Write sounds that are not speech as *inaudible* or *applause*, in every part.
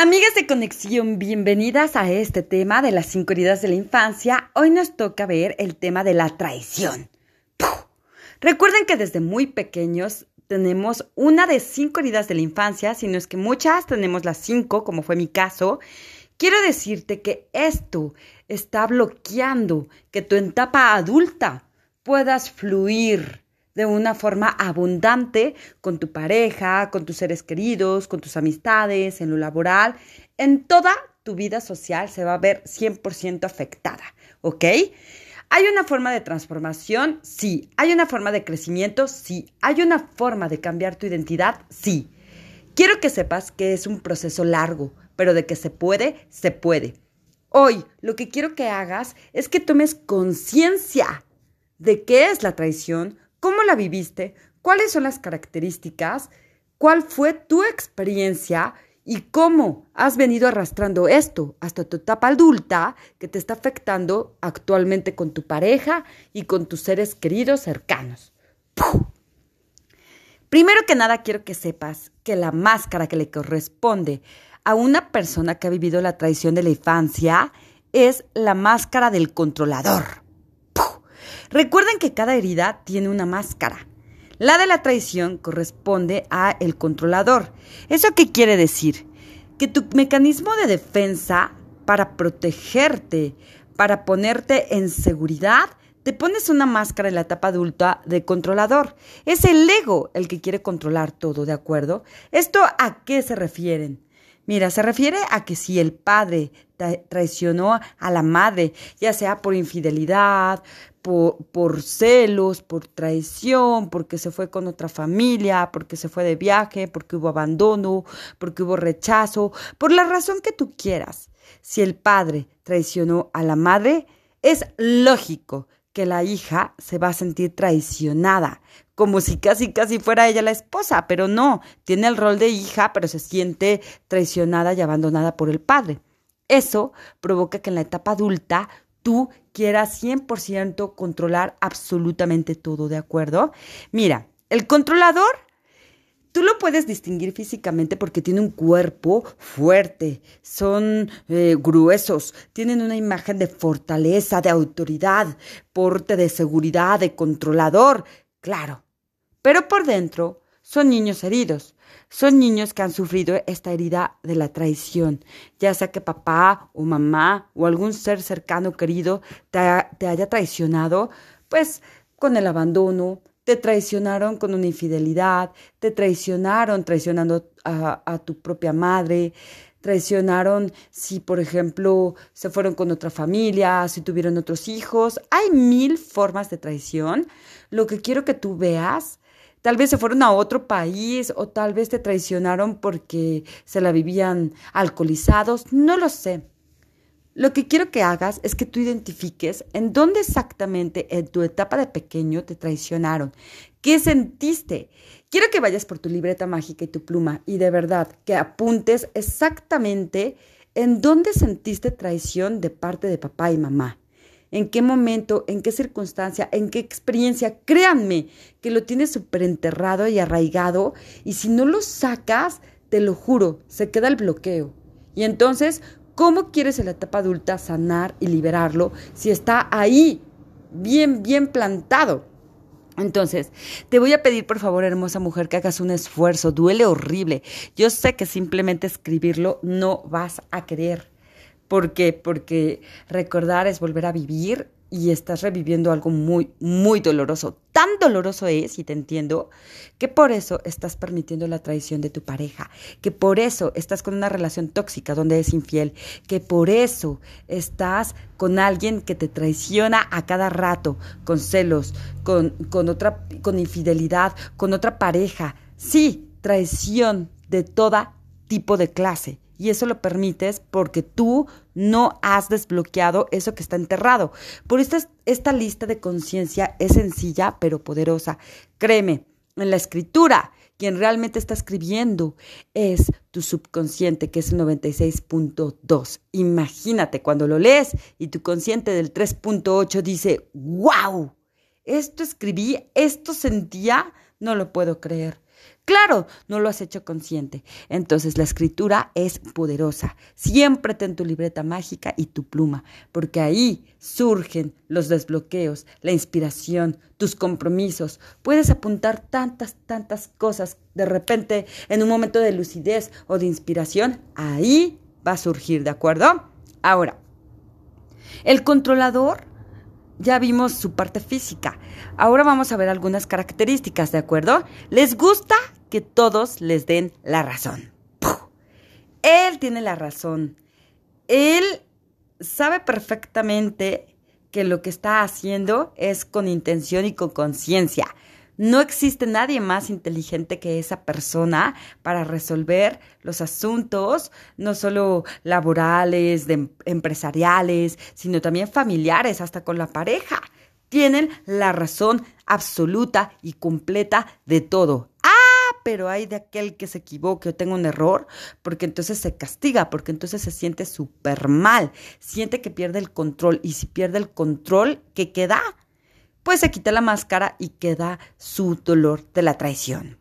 Amigas de conexión, bienvenidas a este tema de las cinco heridas de la infancia. Hoy nos toca ver el tema de la traición. Recuerden que desde muy pequeños tenemos una de cinco heridas de la infancia, si no es que muchas tenemos las cinco, como fue mi caso. Quiero decirte que esto está bloqueando que tu etapa adulta puedas fluir de una forma abundante con tu pareja, con tus seres queridos, con tus amistades, en lo laboral, en toda tu vida social se va a ver 100% afectada, ¿ok? ¿Hay una forma de transformación? Sí. ¿Hay una forma de crecimiento? Sí. ¿Hay una forma de cambiar tu identidad? Sí. Quiero que sepas que es un proceso largo, pero de que se puede, se puede. Hoy lo que quiero que hagas es que tomes conciencia de qué es la traición, ¿Cómo la viviste? ¿Cuáles son las características? ¿Cuál fue tu experiencia? ¿Y cómo has venido arrastrando esto hasta tu etapa adulta que te está afectando actualmente con tu pareja y con tus seres queridos cercanos? Primero que nada quiero que sepas que la máscara que le corresponde a una persona que ha vivido la traición de la infancia es la máscara del controlador. Recuerden que cada herida tiene una máscara. La de la traición corresponde a el controlador. ¿Eso qué quiere decir? Que tu mecanismo de defensa para protegerte, para ponerte en seguridad, te pones una máscara en la etapa adulta de controlador. Es el ego el que quiere controlar todo, ¿de acuerdo? ¿Esto a qué se refieren? Mira, se refiere a que si el padre traicionó a la madre, ya sea por infidelidad, por, celos, por traición, porque se fue con otra familia, porque se fue de viaje, porque hubo abandono, porque hubo rechazo, por la razón que tú quieras. Si el padre traicionó a la madre, es lógico que la hija se va a sentir traicionada, como si casi casi fuera ella la esposa, pero no, tiene el rol de hija, pero se siente traicionada y abandonada por el padre. Eso provoca que en la etapa adulta tú quieras 100% controlar absolutamente todo, ¿de acuerdo? Mira, el controlador, tú lo puedes distinguir físicamente porque tiene un cuerpo fuerte, son eh, gruesos, tienen una imagen de fortaleza, de autoridad, porte de seguridad, de controlador, claro. Pero por dentro son niños heridos, son niños que han sufrido esta herida de la traición, ya sea que papá o mamá o algún ser cercano querido te, haya traicionado, pues con el abandono, te traicionaron con una infidelidad, te traicionaron traicionando a, a, tu propia madre, traicionaron si, por ejemplo, se fueron con otra familia, si tuvieron otros hijos. Hay mil formas de traición. Lo que quiero que tú veas Tal vez se fueron a otro país o tal vez te traicionaron porque se la vivían alcoholizados, no lo sé. Lo que quiero que hagas es que tú identifiques en dónde exactamente en tu etapa de pequeño te traicionaron. ¿Qué sentiste? Quiero que vayas por tu libreta mágica y tu pluma y de verdad que apuntes exactamente en dónde sentiste traición de parte de papá y mamá en qué momento, en qué circunstancia, en qué experiencia. Créanme que lo tienes súper enterrado y arraigado y si no lo sacas, te lo juro, se queda el bloqueo. Y entonces, ¿cómo quieres en la etapa adulta sanar y liberarlo si está ahí, bien, bien plantado? Entonces, te voy a pedir por favor, hermosa mujer, que hagas un esfuerzo. Duele horrible. Yo sé que simplemente escribirlo no vas a querer ¿Por qué? Porque recordar es volver a vivir y estás reviviendo algo muy, muy doloroso. Tan doloroso es, y te entiendo, que por eso estás permitiendo la traición de tu pareja, que por eso estás con una relación tóxica donde es infiel, que por eso estás con alguien que te traiciona a cada rato, con celos, con, con otra, con infidelidad, con otra pareja. Sí, traición de toda tipo de clase y eso lo permites porque tú no has desbloqueado eso que está enterrado. Por eso esta lista de conciencia es sencilla pero poderosa. Créeme, en la escritura, quien realmente está escribiendo es tu subconsciente, que es el 96.2. Imagínate cuando lo lees y tu consciente del 3.8 dice, wow, esto escribí, esto sentía, no lo puedo creer. Claro, no lo has hecho consciente. Entonces la escritura es poderosa. Siempre ten tu libreta mágica y tu pluma, porque ahí surgen los desbloqueos, la inspiración, tus compromisos. Puedes apuntar tantas, tantas cosas. De repente, en un momento de lucidez o de inspiración, ahí va a surgir, ¿de acuerdo? Ahora, el controlador ya vimos su parte física. Ahora vamos a ver algunas características, ¿de acuerdo? Les gusta que todos les den la razón. Él tiene la razón. Él sabe perfectamente que lo que está haciendo es con intención y con conciencia. No existe nadie más inteligente que esa persona para resolver los asuntos, no solo laborales, em, empresariales, sino también familiares, hasta con la pareja. Tienen la razón absoluta y completa de todo. Pero hay de aquel que se equivoque o tenga un error, porque entonces se castiga, porque entonces se siente súper mal, siente que pierde el control y si pierde el control, ¿qué queda? pues se quita la máscara y queda su dolor de la traición.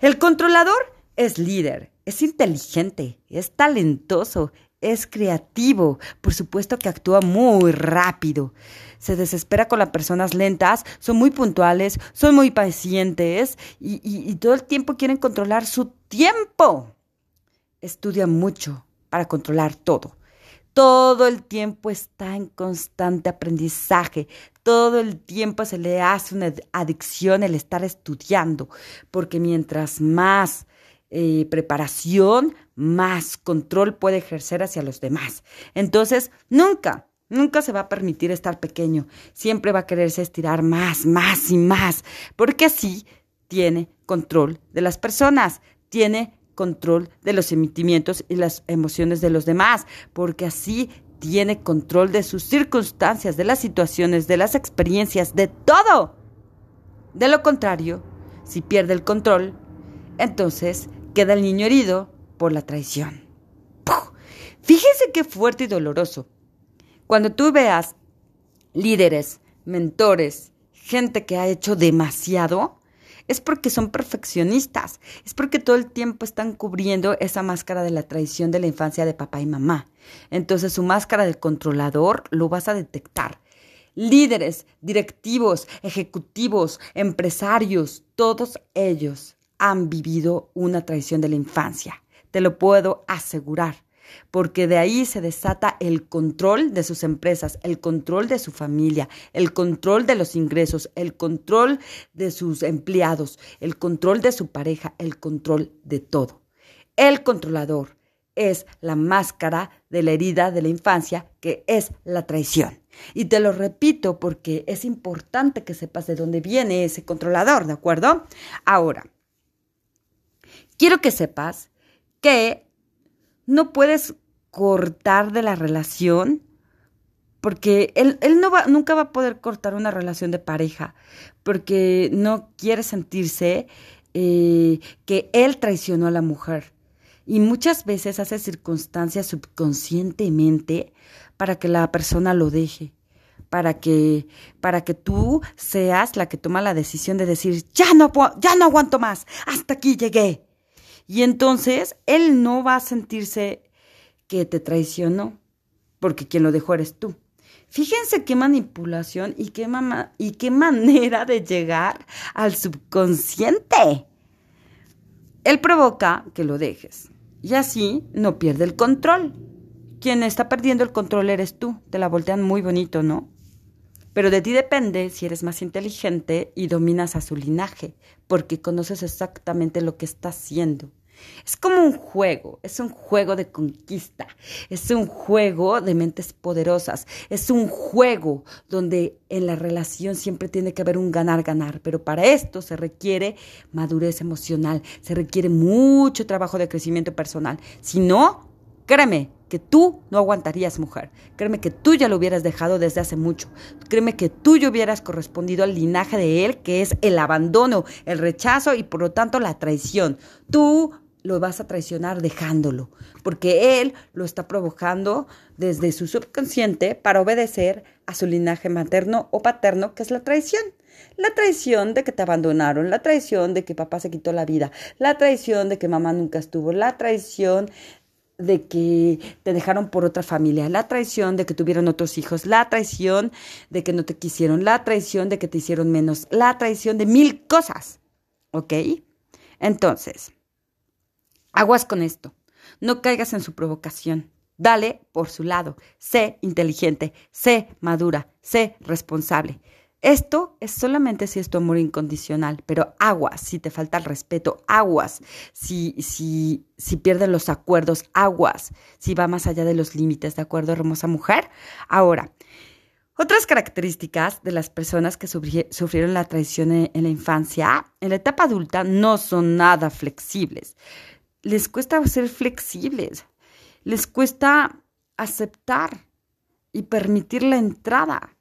El controlador es líder, es inteligente, es talentoso, es creativo, por supuesto que actúa muy rápido. Se desespera con las personas lentas, son muy puntuales, son muy pacientes y, todo el tiempo quieren controlar su tiempo. Estudia mucho para controlar todo todo el tiempo está en constante aprendizaje, todo el tiempo se le hace una adicción el estar estudiando, porque mientras más eh, preparación, más control puede ejercer hacia los demás. Entonces, nunca, nunca se va a permitir estar pequeño, siempre va a quererse estirar más, más y más, porque así tiene control de las personas, tiene control de los sentimientos y las emociones de los demás, porque así tiene control de sus circunstancias, de las situaciones, de las experiencias, de todo. De lo contrario, si pierde el control, entonces queda el niño herido por la traición. Fíjense qué fuerte y doloroso. Cuando tú veas líderes, mentores, gente que ha hecho demasiado, es porque son perfeccionistas, es porque todo el tiempo están cubriendo esa máscara de la traición de la infancia de papá y mamá. Entonces su máscara del controlador lo vas a detectar. Líderes, directivos, ejecutivos, empresarios, todos ellos han vivido una traición de la infancia. Te lo puedo asegurar porque de ahí se desata el control de sus empresas, el control de su familia, el control de los ingresos, el control de sus empleados, el control de su pareja, el control de todo. El controlador es la máscara de la herida de la infancia, que es la traición. Y te lo repito porque es importante que sepas de dónde viene ese controlador, ¿de acuerdo? Ahora, quiero que sepas que no puedes cortar de la relación porque él, él no va, nunca va a poder cortar una relación de pareja porque no quiere sentirse eh, que él traicionó a la mujer. Y muchas veces hace circunstancias subconscientemente para que la persona lo deje, para que, para que tú seas la que toma la decisión de decir, ya no, ya no aguanto más, hasta aquí llegué. Y entonces él no va a sentirse que te traicionó, porque quien lo dejó eres tú. Fíjense qué manipulación y qué, y qué manera de llegar al subconsciente. Él provoca que lo dejes y así no pierde el control. Quien está perdiendo el control eres tú. Te la voltean muy bonito, ¿no? Pero de ti depende si eres más inteligente y dominas a su linaje, porque conoces exactamente lo que está haciendo. Es como un juego, es un juego de conquista, es un juego de mentes poderosas, es un juego donde en la relación siempre tiene que haber un ganar-ganar, pero para esto se requiere madurez emocional, se requiere mucho trabajo de crecimiento personal. Si no, créeme, que tú no aguantarías, mujer. Créeme que tú ya lo hubieras dejado desde hace mucho. Créeme que tú ya hubieras correspondido al linaje de él, que es el abandono, el rechazo y por lo tanto la traición. Tú lo vas a traicionar dejándolo, porque él lo está provocando desde su subconsciente para obedecer a su linaje materno o paterno, que es la traición. La traición de que te abandonaron, la traición de que papá se quitó la vida, la traición de que mamá nunca estuvo, la traición de que te dejaron por otra familia, la traición de que tuvieron otros hijos, la traición de que no te quisieron, la traición de que te hicieron menos, la traición de mil cosas. ¿Ok? Entonces, aguas con esto. No caigas en su provocación. Dale por su lado. Sé inteligente, sé madura, sé responsable. Esto es solamente si es tu amor incondicional, pero aguas si te falta el respeto, aguas si, si, si pierden los acuerdos, aguas si va más allá de los límites, ¿de acuerdo, hermosa mujer? Ahora, otras características de las personas que sufrieron la traición en la infancia, en la etapa adulta, no son nada flexibles. Les cuesta ser flexibles, les cuesta aceptar y permitir la entrada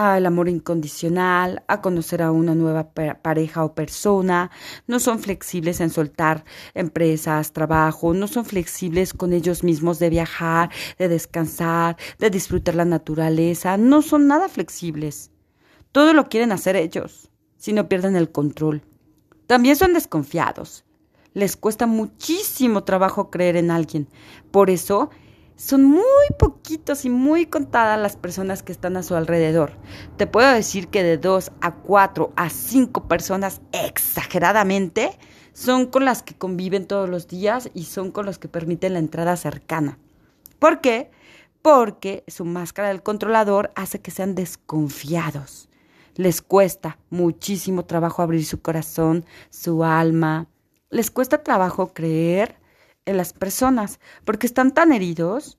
al amor incondicional, a conocer a una nueva pareja o persona, no son flexibles en soltar empresas, trabajo, no son flexibles con ellos mismos de viajar, de descansar, de disfrutar la naturaleza, no son nada flexibles. Todo lo quieren hacer ellos, si no pierden el control. También son desconfiados. Les cuesta muchísimo trabajo creer en alguien. Por eso son muy poquitos y muy contadas las personas que están a su alrededor. Te puedo decir que de dos a cuatro a cinco personas exageradamente son con las que conviven todos los días y son con los que permiten la entrada cercana. ¿Por qué? Porque su máscara del controlador hace que sean desconfiados. Les cuesta muchísimo trabajo abrir su corazón, su alma. Les cuesta trabajo creer en las personas, porque están tan heridos,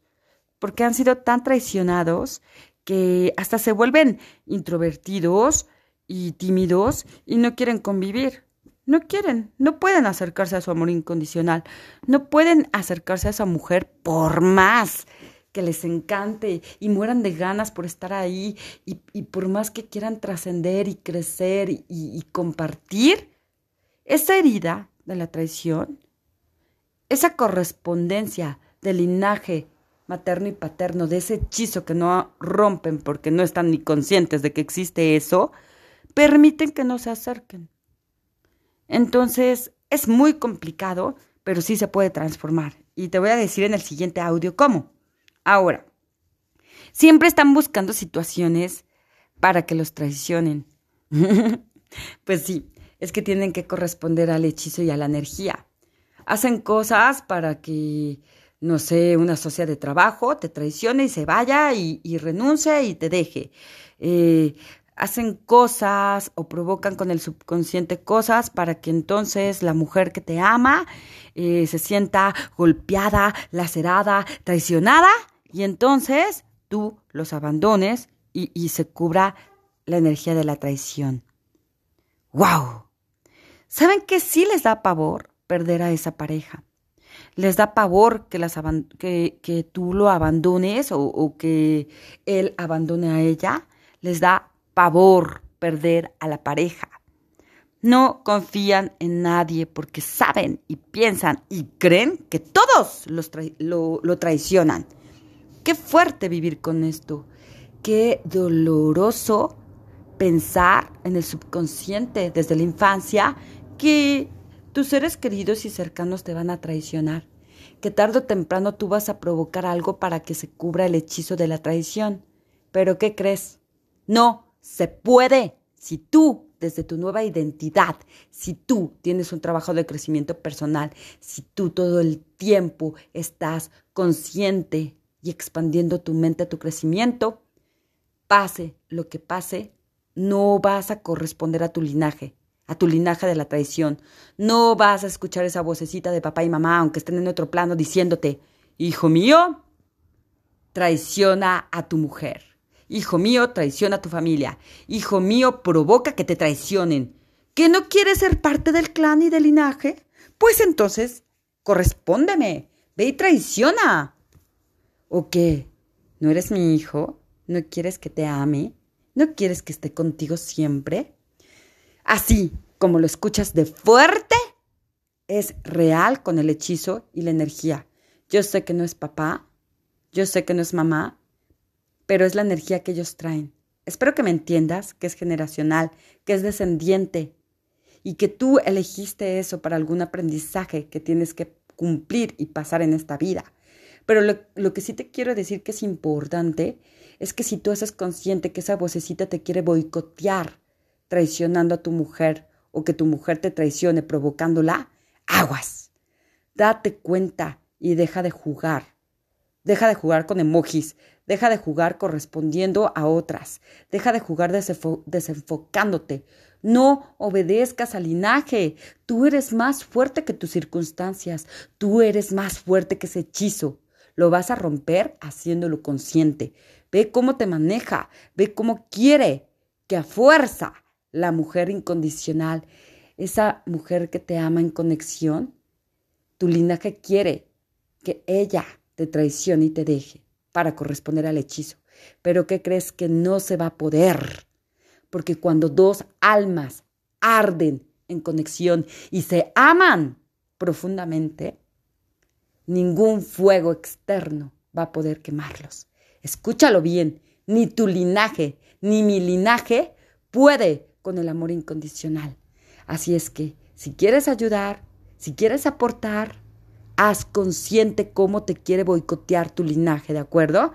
porque han sido tan traicionados, que hasta se vuelven introvertidos y tímidos y no quieren convivir. No quieren, no pueden acercarse a su amor incondicional, no pueden acercarse a esa mujer por más que les encante y mueran de ganas por estar ahí y, por más que quieran trascender y crecer y compartir, esa herida de la traición esa correspondencia del linaje materno y paterno, de ese hechizo que no rompen porque no están ni conscientes de que existe eso, permiten que no se acerquen. Entonces, es muy complicado, pero sí se puede transformar. Y te voy a decir en el siguiente audio cómo. Ahora, siempre están buscando situaciones para que los traicionen. *laughs* pues sí, es que tienen que corresponder al hechizo y a la energía hacen cosas para que, no sé, una socia de trabajo te traicione y se vaya y, renuncie y te deje. Eh, hacen cosas o provocan con el subconsciente cosas para que entonces la mujer que te ama eh, se sienta golpeada, lacerada, traicionada y entonces tú los abandones y, y se cubra la energía de la traición. ¡Wow! ¿Saben qué sí les da pavor? Perder a esa pareja. Les da pavor que, las que, que tú lo abandones o, que él abandone a ella. Les da pavor perder a la pareja. No confían en nadie porque saben y piensan y creen que todos los lo, lo, traicionan. Qué fuerte vivir con esto. Qué doloroso pensar en el subconsciente desde la infancia que tus seres queridos y cercanos te van a traicionar, que tarde o temprano tú vas a provocar algo para que se cubra el hechizo de la traición. Pero ¿qué crees? No, se puede. Si tú, desde tu nueva identidad, si tú tienes un trabajo de crecimiento personal, si tú todo el tiempo estás consciente y expandiendo tu mente a tu crecimiento, pase lo que pase, no vas a corresponder a tu linaje, a tu linaje de la traición. No vas a escuchar esa vocecita de papá y mamá, aunque estén en otro plano, diciéndote, hijo mío, traiciona a tu mujer. Hijo mío, traiciona a tu familia. Hijo mío, provoca que te traicionen. ¿Que no quieres ser parte del clan y del linaje? Pues entonces, correspóndeme. Ve y traiciona. ¿O qué? ¿No eres mi hijo? ¿No quieres que te ame? ¿No quieres que esté contigo siempre? Así como lo escuchas de fuerte, es real con el hechizo y la energía. Yo sé que no es papá, yo sé que no es mamá, pero es la energía que ellos traen. Espero que me entiendas, que es generacional, que es descendiente y que tú elegiste eso para algún aprendizaje que tienes que cumplir y pasar en esta vida. Pero lo, lo, que sí te quiero decir que es importante es que si tú haces consciente que esa vocecita te quiere boicotear, traicionando a tu mujer, o que tu mujer te traicione provocándola, aguas. Date cuenta y deja de jugar. Deja de jugar con emojis, deja de jugar correspondiendo a otras, deja de jugar desenfocándote. No obedezcas al linaje. Tú eres más fuerte que tus circunstancias. Tú eres más fuerte que ese hechizo. Lo vas a romper haciéndolo consciente. Ve cómo te maneja, ve cómo quiere que a fuerza la mujer incondicional, esa mujer que te ama en conexión, tu linaje quiere que ella te traicione y te deje para corresponder al hechizo. Pero ¿qué crees que no se va a poder? Porque cuando dos almas arden en conexión y se aman profundamente, ningún fuego externo va a poder quemarlos. Escúchalo bien, ni tu linaje, ni mi linaje puede con el amor incondicional. Así es que, si quieres ayudar, si quieres aportar, haz consciente cómo te quiere boicotear tu linaje, ¿de acuerdo?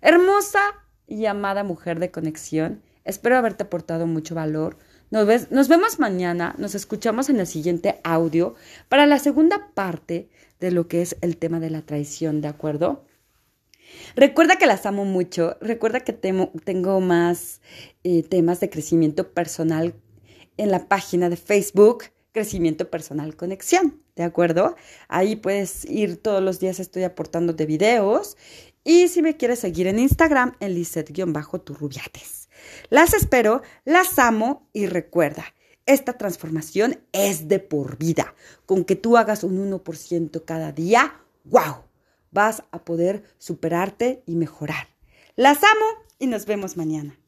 Hermosa y amada mujer de conexión, espero haberte aportado mucho valor. Nos, nos vemos mañana, nos escuchamos en el siguiente audio para la segunda parte de lo que es el tema de la traición, ¿de acuerdo? Recuerda que las amo mucho, recuerda que tengo más eh, temas de crecimiento personal en la página de Facebook, Crecimiento Personal Conexión, ¿de acuerdo? Ahí puedes ir todos los días, estoy aportando de videos. Y si me quieres seguir en Instagram, en Lizeth-Turrubiates. Las espero, las amo y recuerda, esta transformación es de por vida. Con que tú hagas un 1% cada día, ¡wow! Vas a poder superarte y mejorar. Las amo y nos vemos mañana.